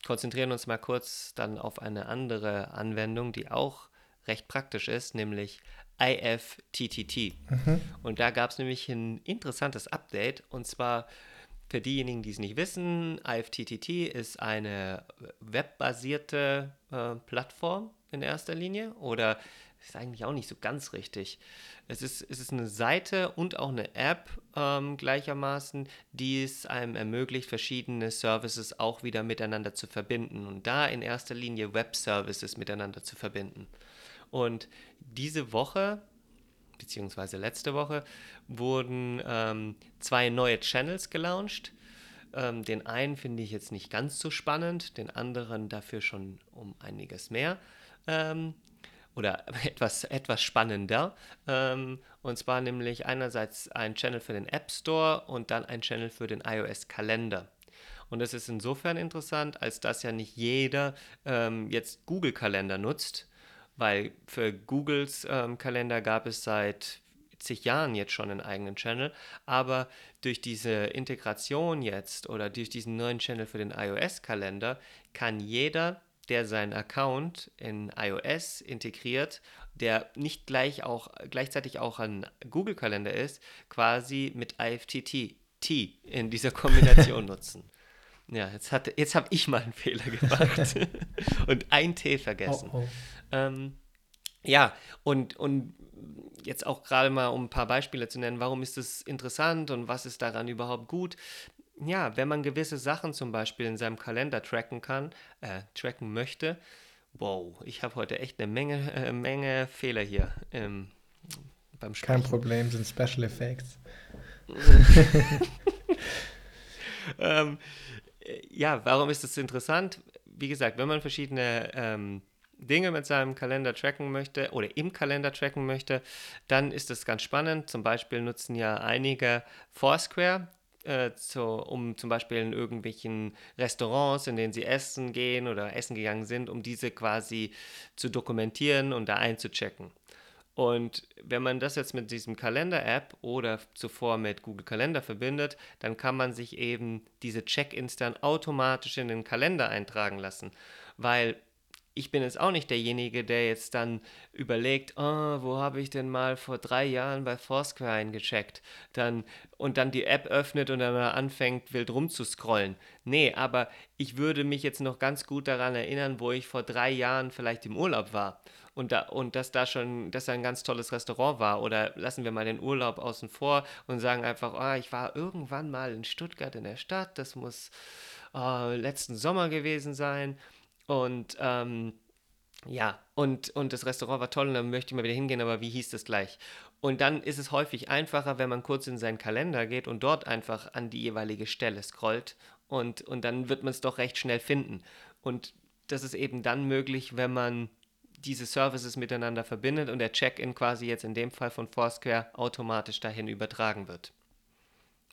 konzentrieren uns mal kurz dann auf eine andere Anwendung, die auch recht praktisch ist, nämlich IFTTT. Mhm. Und da gab es nämlich ein interessantes Update und zwar für diejenigen, die es nicht wissen, IFTTT ist eine webbasierte äh, Plattform in erster Linie oder ist eigentlich auch nicht so ganz richtig. Es ist, es ist eine Seite und auch eine App ähm, gleichermaßen, die es einem ermöglicht, verschiedene Services auch wieder miteinander zu verbinden und da in erster Linie Web-Services miteinander zu verbinden. Und diese Woche, beziehungsweise letzte Woche, wurden ähm, zwei neue Channels gelauncht. Ähm, den einen finde ich jetzt nicht ganz so spannend, den anderen dafür schon um einiges mehr. Ähm, oder etwas, etwas spannender. Ähm, und zwar nämlich einerseits ein Channel für den App Store und dann ein Channel für den iOS-Kalender. Und das ist insofern interessant, als dass ja nicht jeder ähm, jetzt Google-Kalender nutzt, weil für Googles ähm, Kalender gab es seit zig Jahren jetzt schon einen eigenen Channel, aber durch diese Integration jetzt oder durch diesen neuen Channel für den iOS-Kalender kann jeder, der seinen Account in iOS integriert, der nicht gleich auch, gleichzeitig auch ein Google-Kalender ist, quasi mit IFTT in dieser Kombination nutzen. Ja, jetzt, jetzt habe ich mal einen Fehler gemacht und ein T vergessen. Oh, oh. Ähm, ja, und, und jetzt auch gerade mal, um ein paar Beispiele zu nennen, warum ist es interessant und was ist daran überhaupt gut? Ja, wenn man gewisse Sachen zum Beispiel in seinem Kalender tracken kann, äh, tracken möchte, wow, ich habe heute echt eine Menge, äh, Menge Fehler hier ähm, beim Sprechen. Kein Problem, sind Special Effects. ähm, ja, warum ist das interessant? Wie gesagt, wenn man verschiedene ähm, Dinge mit seinem Kalender tracken möchte oder im Kalender tracken möchte, dann ist das ganz spannend. Zum Beispiel nutzen ja einige Foursquare, äh, zu, um zum Beispiel in irgendwelchen Restaurants, in denen sie essen gehen oder essen gegangen sind, um diese quasi zu dokumentieren und da einzuchecken. Und wenn man das jetzt mit diesem Kalender-App oder zuvor mit Google Kalender verbindet, dann kann man sich eben diese Check-ins dann automatisch in den Kalender eintragen lassen. Weil ich bin jetzt auch nicht derjenige, der jetzt dann überlegt, oh, wo habe ich denn mal vor drei Jahren bei Foursquare eingecheckt, dann und dann die App öffnet und dann anfängt wild rumzuscrollen. Nee, aber ich würde mich jetzt noch ganz gut daran erinnern, wo ich vor drei Jahren vielleicht im Urlaub war und da und dass da schon, dass da ein ganz tolles Restaurant war oder lassen wir mal den Urlaub außen vor und sagen einfach, oh, ich war irgendwann mal in Stuttgart in der Stadt, das muss oh, letzten Sommer gewesen sein und ähm, ja, und, und das Restaurant war toll und dann möchte ich mal wieder hingehen, aber wie hieß das gleich? Und dann ist es häufig einfacher, wenn man kurz in seinen Kalender geht und dort einfach an die jeweilige Stelle scrollt und, und dann wird man es doch recht schnell finden. Und das ist eben dann möglich, wenn man diese Services miteinander verbindet und der Check-in quasi jetzt in dem Fall von Foursquare automatisch dahin übertragen wird.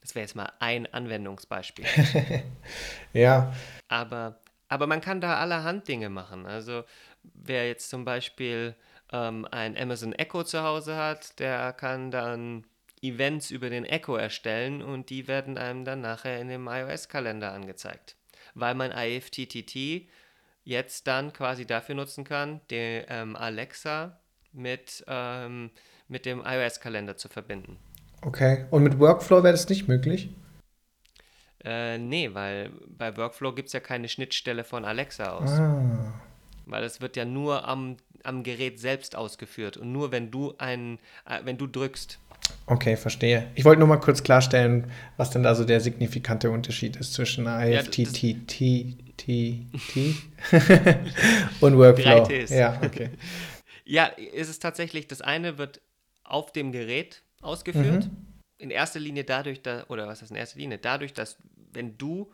Das wäre jetzt mal ein Anwendungsbeispiel. ja. Aber aber man kann da allerhand Dinge machen. Also wer jetzt zum Beispiel ähm, ein Amazon Echo zu Hause hat, der kann dann Events über den Echo erstellen und die werden einem dann nachher in dem iOS-Kalender angezeigt. Weil man IFTTT jetzt dann quasi dafür nutzen kann, den ähm, Alexa mit, ähm, mit dem iOS-Kalender zu verbinden. Okay, und mit Workflow wäre das nicht möglich? Äh, nee, weil bei Workflow gibt es ja keine Schnittstelle von Alexa aus. Ah. Weil es wird ja nur am, am Gerät selbst ausgeführt und nur wenn du ein, äh, wenn du drückst. Okay, verstehe. Ich wollte nur mal kurz klarstellen, was denn da so der signifikante Unterschied ist zwischen IFTTT und Workflow. Ja, okay. ja, ist es tatsächlich, das eine wird auf dem Gerät ausgeführt. Mhm in erster Linie dadurch, da, oder was heißt in erster Linie? Dadurch, dass wenn du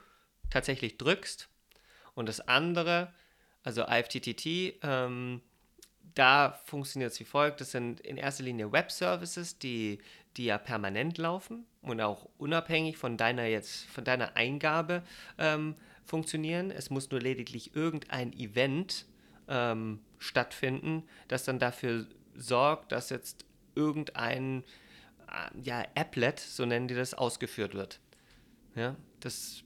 tatsächlich drückst und das andere, also IFTTT, ähm, da funktioniert es wie folgt. Das sind in erster Linie Web-Services, die, die ja permanent laufen und auch unabhängig von deiner jetzt, von deiner Eingabe ähm, funktionieren. Es muss nur lediglich irgendein Event ähm, stattfinden, das dann dafür sorgt, dass jetzt irgendein ja, Applet, so nennen die das, ausgeführt wird. Ja, das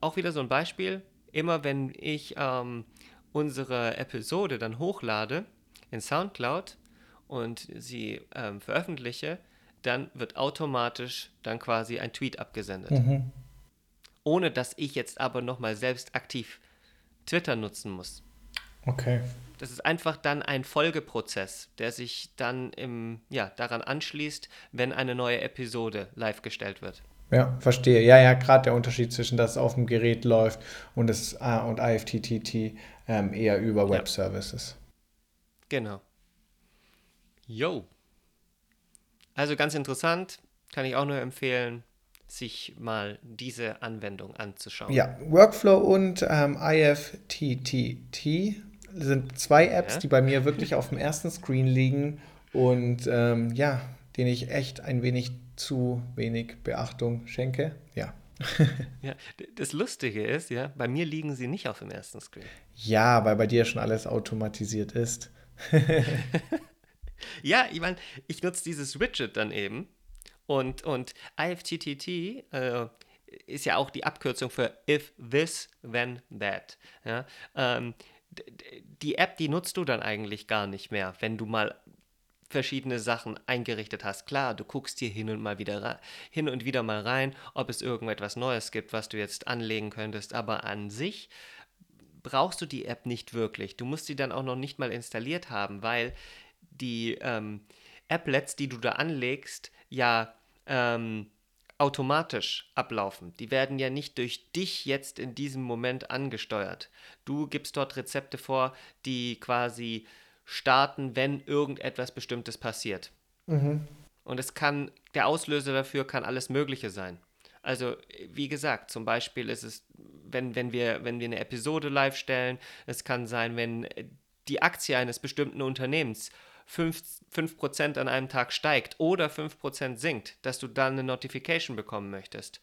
auch wieder so ein Beispiel. Immer wenn ich ähm, unsere Episode dann hochlade in SoundCloud und sie ähm, veröffentliche, dann wird automatisch dann quasi ein Tweet abgesendet. Mhm. Ohne dass ich jetzt aber nochmal selbst aktiv Twitter nutzen muss. Okay das ist einfach dann ein Folgeprozess, der sich dann im, ja, daran anschließt, wenn eine neue Episode live gestellt wird. Ja, verstehe. Ja, ja, gerade der Unterschied zwischen das auf dem Gerät läuft und das und IFTTT ähm, eher über Web Services. Genau. Yo. Also ganz interessant, kann ich auch nur empfehlen, sich mal diese Anwendung anzuschauen. Ja, Workflow und ähm, IFTTT sind zwei Apps, ja. die bei mir wirklich auf dem ersten Screen liegen und ähm, ja, denen ich echt ein wenig zu wenig Beachtung schenke. Ja. ja. Das Lustige ist, ja, bei mir liegen sie nicht auf dem ersten Screen. Ja, weil bei dir schon alles automatisiert ist. ja, ich meine, ich nutze dieses Widget dann eben und, und IFTTT äh, ist ja auch die Abkürzung für If This, Then That. Ja? Ähm, die App, die nutzt du dann eigentlich gar nicht mehr, wenn du mal verschiedene Sachen eingerichtet hast. Klar, du guckst hier hin und mal wieder hin und wieder mal rein, ob es irgendetwas Neues gibt, was du jetzt anlegen könntest, aber an sich brauchst du die App nicht wirklich. Du musst sie dann auch noch nicht mal installiert haben, weil die ähm, Applets, die du da anlegst, ja ähm, automatisch ablaufen. Die werden ja nicht durch dich jetzt in diesem Moment angesteuert. Du gibst dort Rezepte vor, die quasi starten, wenn irgendetwas Bestimmtes passiert. Mhm. Und es kann, der Auslöser dafür kann alles Mögliche sein. Also, wie gesagt, zum Beispiel ist es, wenn, wenn, wir, wenn wir eine Episode live stellen, es kann sein, wenn die Aktie eines bestimmten Unternehmens 5%, 5 an einem Tag steigt oder 5% sinkt, dass du dann eine Notification bekommen möchtest.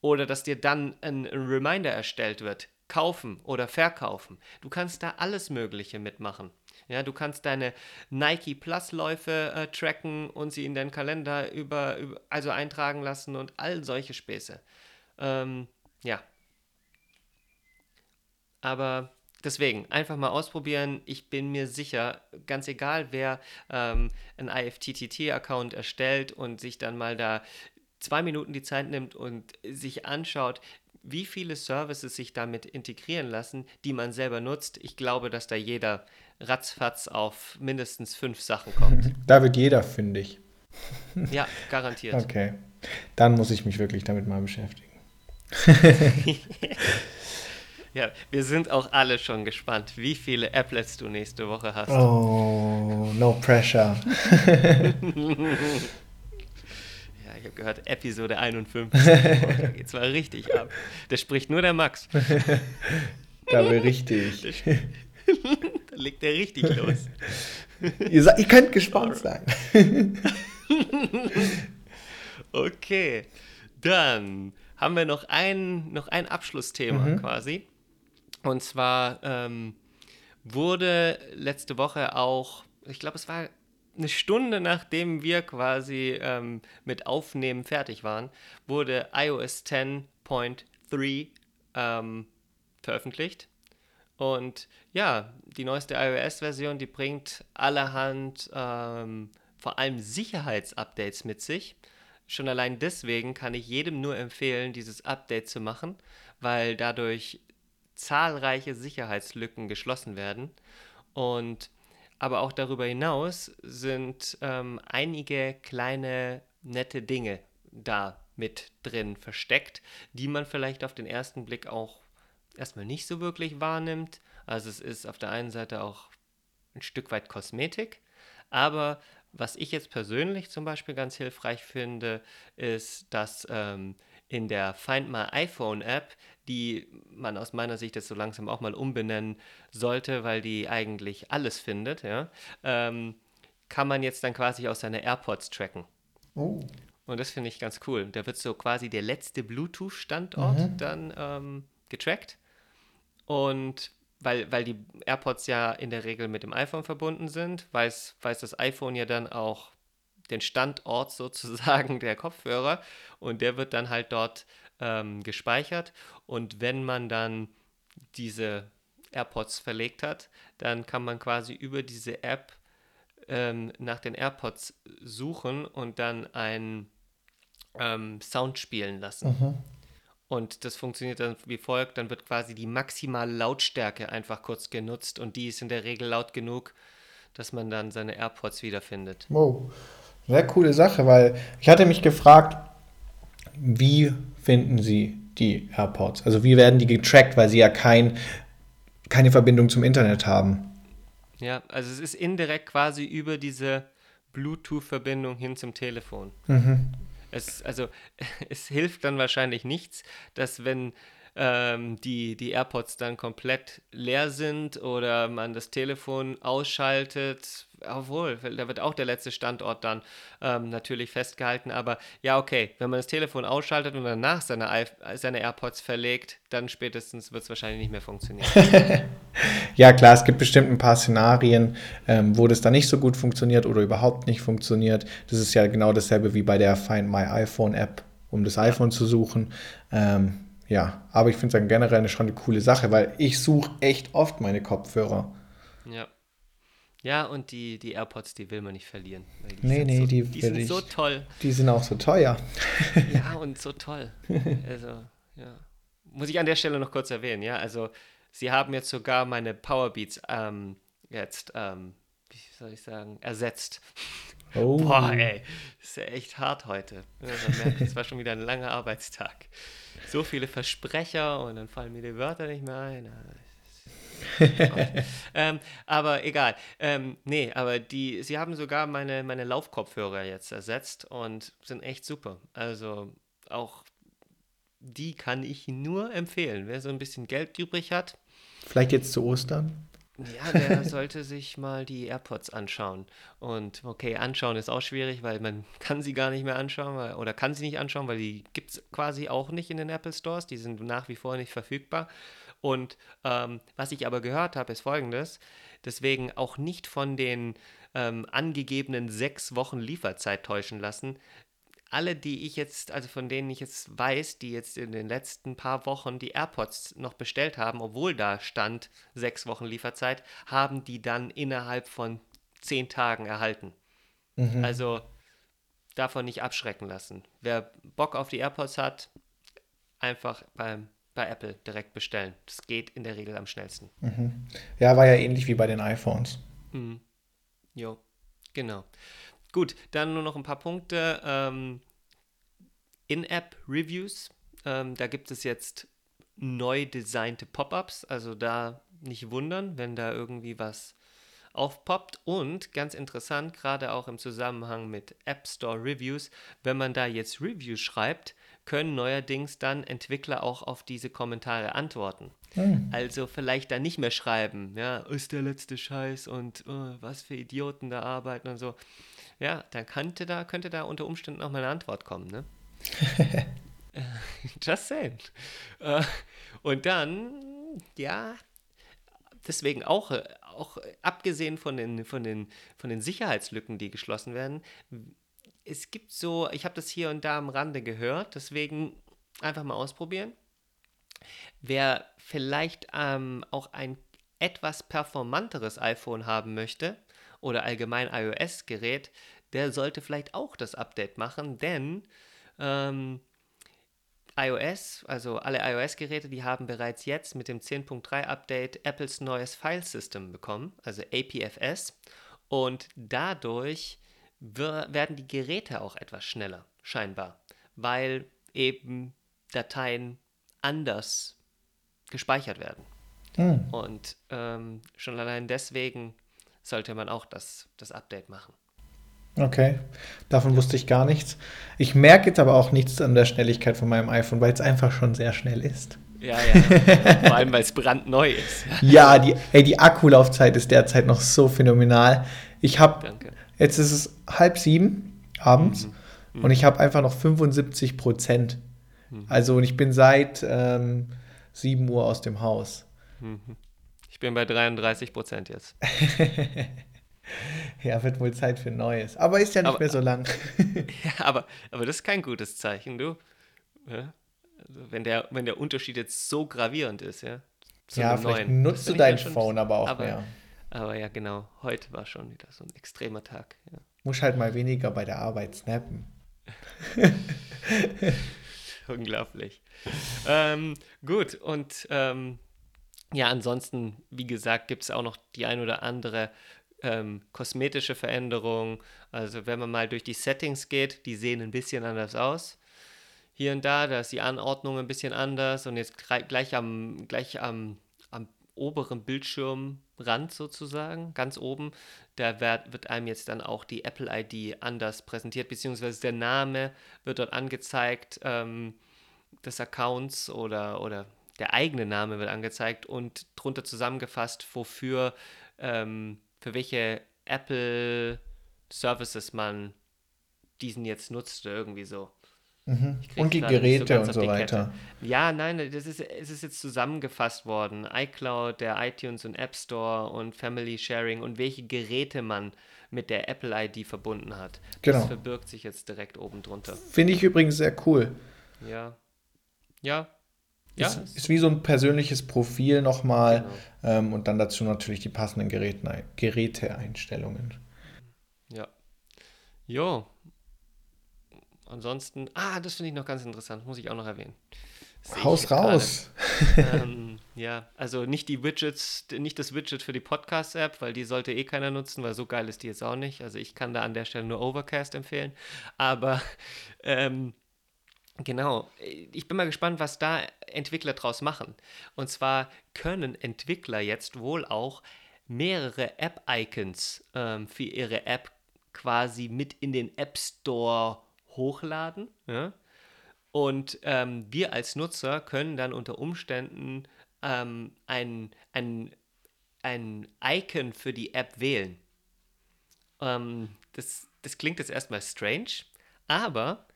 Oder dass dir dann ein, ein Reminder erstellt wird, kaufen oder verkaufen. Du kannst da alles Mögliche mitmachen. Ja, du kannst deine Nike Plus Läufe äh, tracken und sie in deinen Kalender über, über, also eintragen lassen und all solche Späße. Ähm, ja. Aber deswegen, einfach mal ausprobieren. Ich bin mir sicher, ganz egal, wer ähm, einen IFTTT-Account erstellt und sich dann mal da zwei Minuten die Zeit nimmt und sich anschaut, wie viele Services sich damit integrieren lassen, die man selber nutzt. Ich glaube, dass da jeder ratzfatz auf mindestens fünf Sachen kommt. Da wird jeder fündig. Ja, garantiert. Okay. Dann muss ich mich wirklich damit mal beschäftigen. ja, wir sind auch alle schon gespannt, wie viele Applets du nächste Woche hast. Oh, no pressure. Habe gehört, Episode 51. da geht's mal richtig ab. Das spricht nur der Max. da berichte ich. da legt er richtig los. ihr, ihr könnt gespannt sein. okay, dann haben wir noch ein, noch ein Abschlussthema mhm. quasi. Und zwar ähm, wurde letzte Woche auch, ich glaube, es war eine Stunde nachdem wir quasi ähm, mit Aufnehmen fertig waren, wurde iOS 10.3 ähm, veröffentlicht. Und ja, die neueste iOS-Version, die bringt allerhand ähm, vor allem Sicherheitsupdates mit sich. Schon allein deswegen kann ich jedem nur empfehlen, dieses Update zu machen, weil dadurch zahlreiche Sicherheitslücken geschlossen werden. Und aber auch darüber hinaus sind ähm, einige kleine nette Dinge da mit drin versteckt, die man vielleicht auf den ersten Blick auch erstmal nicht so wirklich wahrnimmt. Also es ist auf der einen Seite auch ein Stück weit Kosmetik, aber was ich jetzt persönlich zum Beispiel ganz hilfreich finde, ist, dass ähm, in der Find My iPhone App, die man aus meiner Sicht jetzt so langsam auch mal umbenennen sollte, weil die eigentlich alles findet, ja, ähm, kann man jetzt dann quasi aus seine AirPods tracken. Oh. Und das finde ich ganz cool. Da wird so quasi der letzte Bluetooth-Standort mhm. dann ähm, getrackt. Und weil, weil die AirPods ja in der Regel mit dem iPhone verbunden sind, weiß, weiß das iPhone ja dann auch den Standort sozusagen der Kopfhörer und der wird dann halt dort ähm, gespeichert. Und wenn man dann diese AirPods verlegt hat, dann kann man quasi über diese App ähm, nach den AirPods suchen und dann einen ähm, Sound spielen lassen. Mhm. Und das funktioniert dann wie folgt: Dann wird quasi die maximale Lautstärke einfach kurz genutzt und die ist in der Regel laut genug, dass man dann seine AirPods wiederfindet. Wow. Sehr coole Sache, weil ich hatte mich gefragt, wie finden Sie die AirPods? Also wie werden die getrackt, weil sie ja kein, keine Verbindung zum Internet haben? Ja, also es ist indirekt quasi über diese Bluetooth-Verbindung hin zum Telefon. Mhm. Es, also es hilft dann wahrscheinlich nichts, dass wenn ähm, die, die AirPods dann komplett leer sind oder man das Telefon ausschaltet, obwohl, da wird auch der letzte Standort dann ähm, natürlich festgehalten, aber ja, okay, wenn man das Telefon ausschaltet und danach seine, seine AirPods verlegt, dann spätestens wird es wahrscheinlich nicht mehr funktionieren. ja, klar, es gibt bestimmt ein paar Szenarien, ähm, wo das dann nicht so gut funktioniert oder überhaupt nicht funktioniert. Das ist ja genau dasselbe wie bei der Find My iPhone App, um das iPhone zu suchen. Ähm, ja, aber ich finde es dann generell schon eine coole Sache, weil ich suche echt oft meine Kopfhörer. Ja. Ja, und die, die AirPods, die will man nicht verlieren. Die nee, nee, so, die, die sind ich, so toll. Die sind auch so teuer. ja, und so toll. Also, ja. Muss ich an der Stelle noch kurz erwähnen, ja. Also, sie haben jetzt sogar meine Powerbeats ähm, jetzt, ähm, wie soll ich sagen, ersetzt. Oh. Boah, ey, das ist ja echt hart heute. man merkt, es war schon wieder ein langer Arbeitstag. So viele Versprecher und dann fallen mir die Wörter nicht mehr ein. ähm, aber egal. Ähm, nee, aber die, sie haben sogar meine, meine Laufkopfhörer jetzt ersetzt und sind echt super. Also auch die kann ich nur empfehlen. Wer so ein bisschen Geld übrig hat. Vielleicht jetzt zu Ostern? Ja, der sollte sich mal die AirPods anschauen. Und okay, anschauen ist auch schwierig, weil man kann sie gar nicht mehr anschauen weil, oder kann sie nicht anschauen, weil die gibt es quasi auch nicht in den Apple Stores. Die sind nach wie vor nicht verfügbar. Und ähm, was ich aber gehört habe, ist folgendes. Deswegen auch nicht von den ähm, angegebenen sechs Wochen Lieferzeit täuschen lassen. Alle, die ich jetzt, also von denen ich jetzt weiß, die jetzt in den letzten paar Wochen die AirPods noch bestellt haben, obwohl da stand sechs Wochen Lieferzeit, haben die dann innerhalb von zehn Tagen erhalten. Mhm. Also davon nicht abschrecken lassen. Wer Bock auf die AirPods hat, einfach beim bei Apple direkt bestellen. Das geht in der Regel am schnellsten. Mhm. Ja, war ja ähnlich wie bei den iPhones. Mhm. Jo, genau. Gut, dann nur noch ein paar Punkte. Ähm, In-App-Reviews. Ähm, da gibt es jetzt neu designte Pop-ups. Also da nicht wundern, wenn da irgendwie was aufpoppt. Und ganz interessant, gerade auch im Zusammenhang mit App Store Reviews, wenn man da jetzt Reviews schreibt, können neuerdings dann Entwickler auch auf diese Kommentare antworten. Hm. Also vielleicht da nicht mehr schreiben, ja, ist der letzte Scheiß und oh, was für Idioten da arbeiten und so. Ja, dann könnte da, könnte da unter Umständen auch mal eine Antwort kommen, ne? Just saying. Äh, und dann, ja, deswegen auch, auch abgesehen von den, von, den, von den Sicherheitslücken, die geschlossen werden, es gibt so, ich habe das hier und da am Rande gehört, deswegen einfach mal ausprobieren. Wer vielleicht ähm, auch ein etwas performanteres iPhone haben möchte oder allgemein iOS-Gerät, der sollte vielleicht auch das Update machen, denn ähm, iOS, also alle iOS-Geräte, die haben bereits jetzt mit dem 10.3 Update Apples neues File-System bekommen, also APFS. Und dadurch werden die Geräte auch etwas schneller, scheinbar, weil eben Dateien anders gespeichert werden. Hm. Und ähm, schon allein deswegen sollte man auch das, das Update machen. Okay, davon wusste ich gar nichts. Ich merke jetzt aber auch nichts an der Schnelligkeit von meinem iPhone, weil es einfach schon sehr schnell ist. Ja, ja. Vor allem, weil es brandneu ist. ja, die, ey, die Akkulaufzeit ist derzeit noch so phänomenal. Ich habe Jetzt ist es halb sieben abends mhm. Mhm. und ich habe einfach noch 75 Prozent. Mhm. Also und ich bin seit ähm, 7 Uhr aus dem Haus. Ich bin bei 33 Prozent jetzt. ja, wird wohl Zeit für Neues. Aber ist ja nicht aber, mehr so lang. ja, aber, aber das ist kein gutes Zeichen, du. Ja? Also wenn, der, wenn der Unterschied jetzt so gravierend ist, ja. Ja, vielleicht neuen. nutzt du dein Phone aber auch aber, mehr. Aber ja, genau, heute war schon wieder so ein extremer Tag. Ja. Muss halt mal weniger bei der Arbeit snappen. Unglaublich. ähm, gut, und ähm, ja, ansonsten, wie gesagt, gibt es auch noch die ein oder andere ähm, kosmetische Veränderung. Also wenn man mal durch die Settings geht, die sehen ein bisschen anders aus. Hier und da, da ist die Anordnung ein bisschen anders und jetzt gleich am, gleich am, am oberen Bildschirmrand sozusagen, ganz oben, da wird, wird einem jetzt dann auch die Apple ID anders präsentiert, beziehungsweise der Name wird dort angezeigt ähm, des Accounts oder, oder der eigene Name wird angezeigt und drunter zusammengefasst, wofür, ähm, für welche Apple Services man diesen jetzt nutzt oder irgendwie so. Mhm. Und die Geräte so und so weiter. Ja, nein, das ist, es ist jetzt zusammengefasst worden. iCloud, der iTunes und App Store und Family Sharing und welche Geräte man mit der Apple ID verbunden hat. Genau. Das verbirgt sich jetzt direkt oben drunter. Finde ich übrigens sehr cool. Ja. Ja. Ja. Ist, ist wie so ein persönliches Profil nochmal genau. ähm, und dann dazu natürlich die passenden Geräten, Geräteeinstellungen. Ja. Jo, ansonsten, ah, das finde ich noch ganz interessant, muss ich auch noch erwähnen. Haus raus. ähm, ja, also nicht die Widgets, nicht das Widget für die Podcast-App, weil die sollte eh keiner nutzen, weil so geil ist die jetzt auch nicht. Also ich kann da an der Stelle nur Overcast empfehlen. Aber ähm, Genau. Ich bin mal gespannt, was da Entwickler draus machen. Und zwar können Entwickler jetzt wohl auch mehrere App-Icons ähm, für ihre App quasi mit in den App Store hochladen. Ja? Und ähm, wir als Nutzer können dann unter Umständen ähm, ein, ein, ein Icon für die App wählen. Ähm, das, das klingt jetzt erstmal strange, aber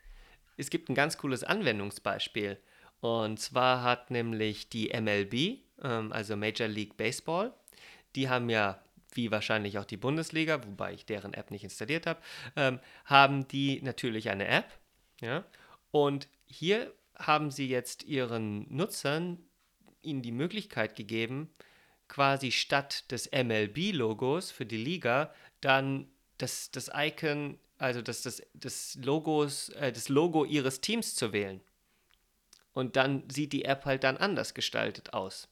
es gibt ein ganz cooles Anwendungsbeispiel. Und zwar hat nämlich die MLB, ähm, also Major League Baseball, die haben ja, wie wahrscheinlich auch die Bundesliga, wobei ich deren App nicht installiert habe, ähm, haben die natürlich eine App. Ja? Und hier haben sie jetzt ihren Nutzern ihnen die Möglichkeit gegeben, quasi statt des MLB-Logos für die Liga dann das, das Icon also das, das, das, Logos, äh, das Logo ihres Teams zu wählen. Und dann sieht die App halt dann anders gestaltet aus.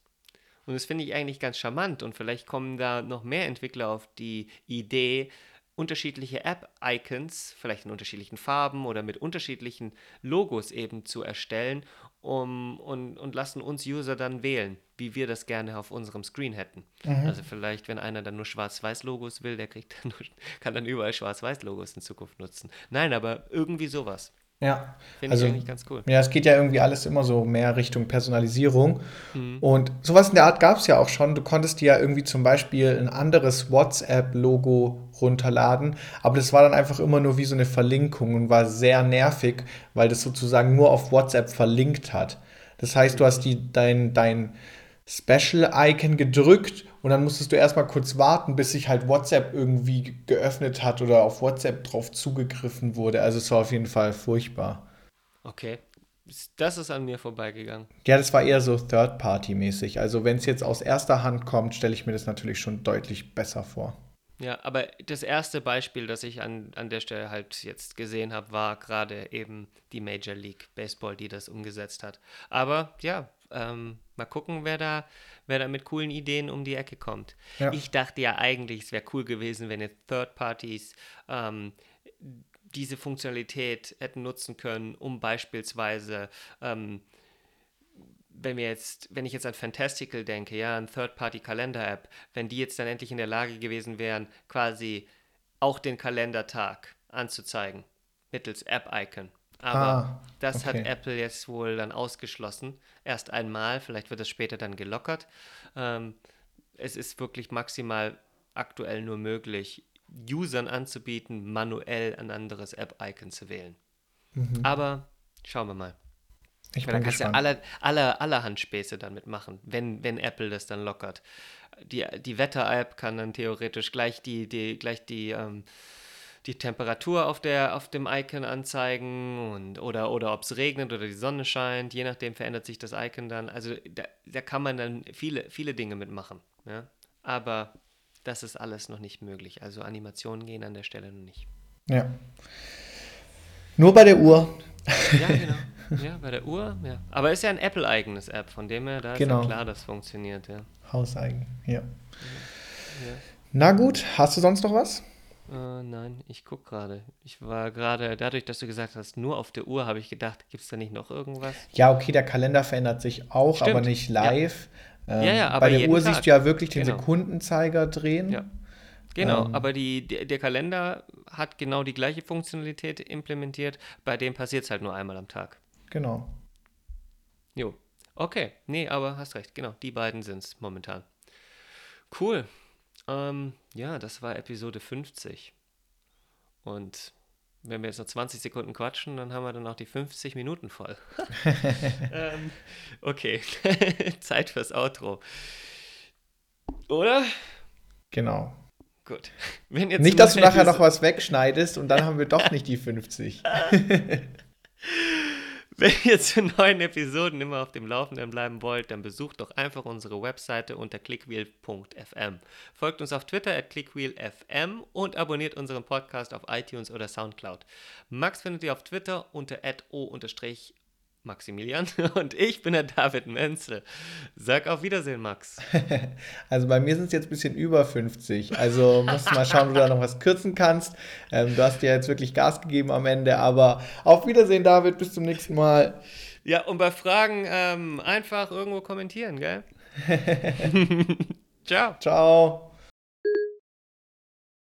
Und das finde ich eigentlich ganz charmant und vielleicht kommen da noch mehr Entwickler auf die Idee, unterschiedliche App-Icons, vielleicht in unterschiedlichen Farben oder mit unterschiedlichen Logos eben zu erstellen um, und, und lassen uns User dann wählen, wie wir das gerne auf unserem Screen hätten. Mhm. Also vielleicht, wenn einer dann nur Schwarz-Weiß-Logos will, der kriegt dann nur, kann dann überall Schwarz-Weiß-Logos in Zukunft nutzen. Nein, aber irgendwie sowas. Ja, Finde also, ich eigentlich ganz cool. Ja, es geht ja irgendwie alles immer so mehr Richtung Personalisierung. Mhm. Und sowas in der Art gab es ja auch schon. Du konntest dir ja irgendwie zum Beispiel ein anderes WhatsApp-Logo runterladen, aber das war dann einfach immer nur wie so eine Verlinkung und war sehr nervig, weil das sozusagen nur auf WhatsApp verlinkt hat. Das heißt, du hast die, dein, dein Special-Icon gedrückt und dann musstest du erstmal kurz warten, bis sich halt WhatsApp irgendwie geöffnet hat oder auf WhatsApp drauf zugegriffen wurde. Also es war auf jeden Fall furchtbar. Okay. Das ist an mir vorbeigegangen. Ja, das war eher so Third-Party-mäßig. Also wenn es jetzt aus erster Hand kommt, stelle ich mir das natürlich schon deutlich besser vor. Ja, aber das erste Beispiel, das ich an, an der Stelle halt jetzt gesehen habe, war gerade eben die Major League Baseball, die das umgesetzt hat. Aber ja, ähm, mal gucken, wer da, wer da mit coolen Ideen um die Ecke kommt. Ja. Ich dachte ja eigentlich, es wäre cool gewesen, wenn jetzt Third Parties ähm, diese Funktionalität hätten nutzen können, um beispielsweise ähm, wenn wir jetzt, wenn ich jetzt an Fantastical denke, ja, an Third-Party-Kalender-App, wenn die jetzt dann endlich in der Lage gewesen wären, quasi auch den Kalendertag anzuzeigen, mittels App-Icon. Aber ah, das okay. hat Apple jetzt wohl dann ausgeschlossen. Erst einmal, vielleicht wird das später dann gelockert. Ähm, es ist wirklich maximal aktuell nur möglich, Usern anzubieten, manuell ein anderes App-Icon zu wählen. Mhm. Aber schauen wir mal. Ich Weil bin da kannst gespannt. ja aller, aller, allerhand Späße damit machen, wenn, wenn Apple das dann lockert. Die, die Wetter-App kann dann theoretisch gleich die, die, gleich die, ähm, die Temperatur auf, der, auf dem Icon anzeigen und, oder, oder ob es regnet oder die Sonne scheint. Je nachdem verändert sich das Icon dann. Also da, da kann man dann viele, viele Dinge mitmachen. Ja? Aber das ist alles noch nicht möglich. Also Animationen gehen an der Stelle noch nicht. Ja. Nur bei der Uhr. Ja, genau. Ja, bei der Uhr, ja. Aber ist ja ein Apple-eigenes App, von dem her, da ist genau. ja klar, das funktioniert, ja. Hauseigen, ja. ja. Na gut, hast du sonst noch was? Uh, nein, ich gucke gerade. Ich war gerade, dadurch, dass du gesagt hast, nur auf der Uhr, habe ich gedacht, gibt es da nicht noch irgendwas? Ja, okay, der Kalender verändert sich auch, Stimmt. aber nicht live. Ja. Ähm, ja, ja, aber bei der Uhr Tag. siehst du ja wirklich den genau. Sekundenzeiger drehen. Ja. Genau, ähm, aber die, der Kalender hat genau die gleiche Funktionalität implementiert. Bei dem passiert es halt nur einmal am Tag. Genau. Jo. Okay, nee, aber hast recht, genau, die beiden sind es momentan. Cool. Ähm, ja, das war Episode 50. Und wenn wir jetzt noch 20 Sekunden quatschen, dann haben wir dann auch die 50 Minuten voll. ähm, okay, Zeit fürs Outro. Oder? Genau. Gut. nicht, dass du nachher noch was wegschneidest und dann haben wir doch nicht die 50. Wenn ihr zu neuen Episoden immer auf dem Laufenden bleiben wollt, dann besucht doch einfach unsere Webseite unter clickwheel.fm. Folgt uns auf Twitter at clickwheelfm und abonniert unseren Podcast auf iTunes oder Soundcloud. Max findet ihr auf Twitter unter o Maximilian und ich bin der David Menzel. Sag auf Wiedersehen, Max. Also bei mir sind es jetzt ein bisschen über 50. Also musst du mal schauen, ob du da noch was kürzen kannst. Ähm, du hast ja jetzt wirklich Gas gegeben am Ende, aber auf Wiedersehen, David. Bis zum nächsten Mal. Ja, und bei Fragen ähm, einfach irgendwo kommentieren, gell? Ciao. Ciao.